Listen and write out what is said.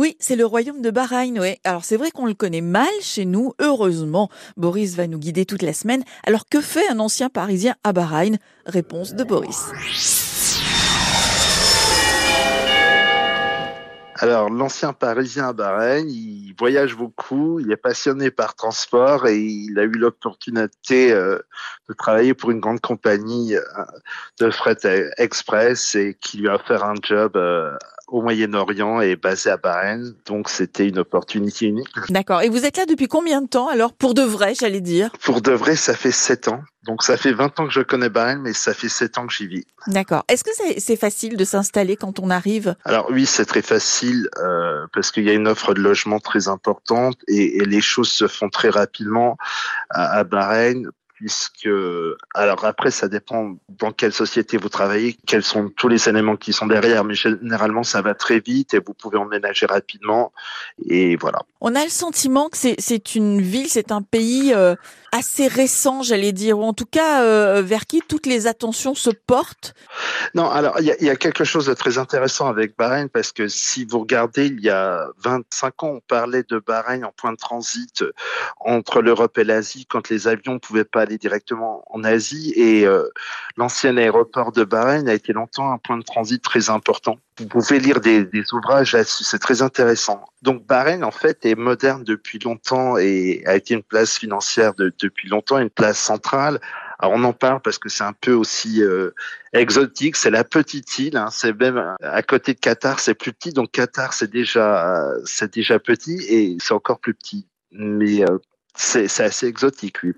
Oui, c'est le royaume de Bahreïn, oui. Alors c'est vrai qu'on le connaît mal chez nous, heureusement. Boris va nous guider toute la semaine. Alors que fait un ancien parisien à Bahreïn? Réponse de Boris. Alors, l'ancien parisien à Bahreïn, il voyage beaucoup, il est passionné par transport et il a eu l'opportunité euh, de travailler pour une grande compagnie euh, de fret express et qui lui a offert un job euh, au Moyen-Orient et basé à Bahreïn. Donc, c'était une opportunité unique. D'accord. Et vous êtes là depuis combien de temps alors? Pour de vrai, j'allais dire. Pour de vrai, ça fait sept ans. Donc ça fait 20 ans que je connais Bahreïn, mais ça fait 7 ans que j'y vis. D'accord. Est-ce que c'est facile de s'installer quand on arrive? Alors oui, c'est très facile euh, parce qu'il y a une offre de logement très importante et, et les choses se font très rapidement à, à Bahreïn puisque alors après ça dépend dans quelle société vous travaillez, quels sont tous les éléments qui sont derrière, mais généralement ça va très vite et vous pouvez emménager rapidement et voilà. On a le sentiment que c'est une ville, c'est un pays euh, assez récent, j'allais dire, ou en tout cas euh, vers qui toutes les attentions se portent. Non, alors il y a, quelque chose de très intéressant avec Bahreïn parce que si vous regardez, il y a 25 ans, on parlait de Bahreïn en point de transit entre l'Europe et l'Asie quand les avions pouvaient pas directement en Asie et euh, l'ancien aéroport de Bahreïn a été longtemps un point de transit très important. Vous pouvez lire des, des ouvrages là-dessus, c'est très intéressant. Donc Bahreïn en fait est moderne depuis longtemps et a été une place financière de, depuis longtemps, une place centrale. Alors on en parle parce que c'est un peu aussi euh, exotique. C'est la petite île. Hein, c'est même à côté de Qatar, c'est plus petit. Donc Qatar, c'est déjà c'est déjà petit et c'est encore plus petit. Mais euh, c'est assez exotique, oui.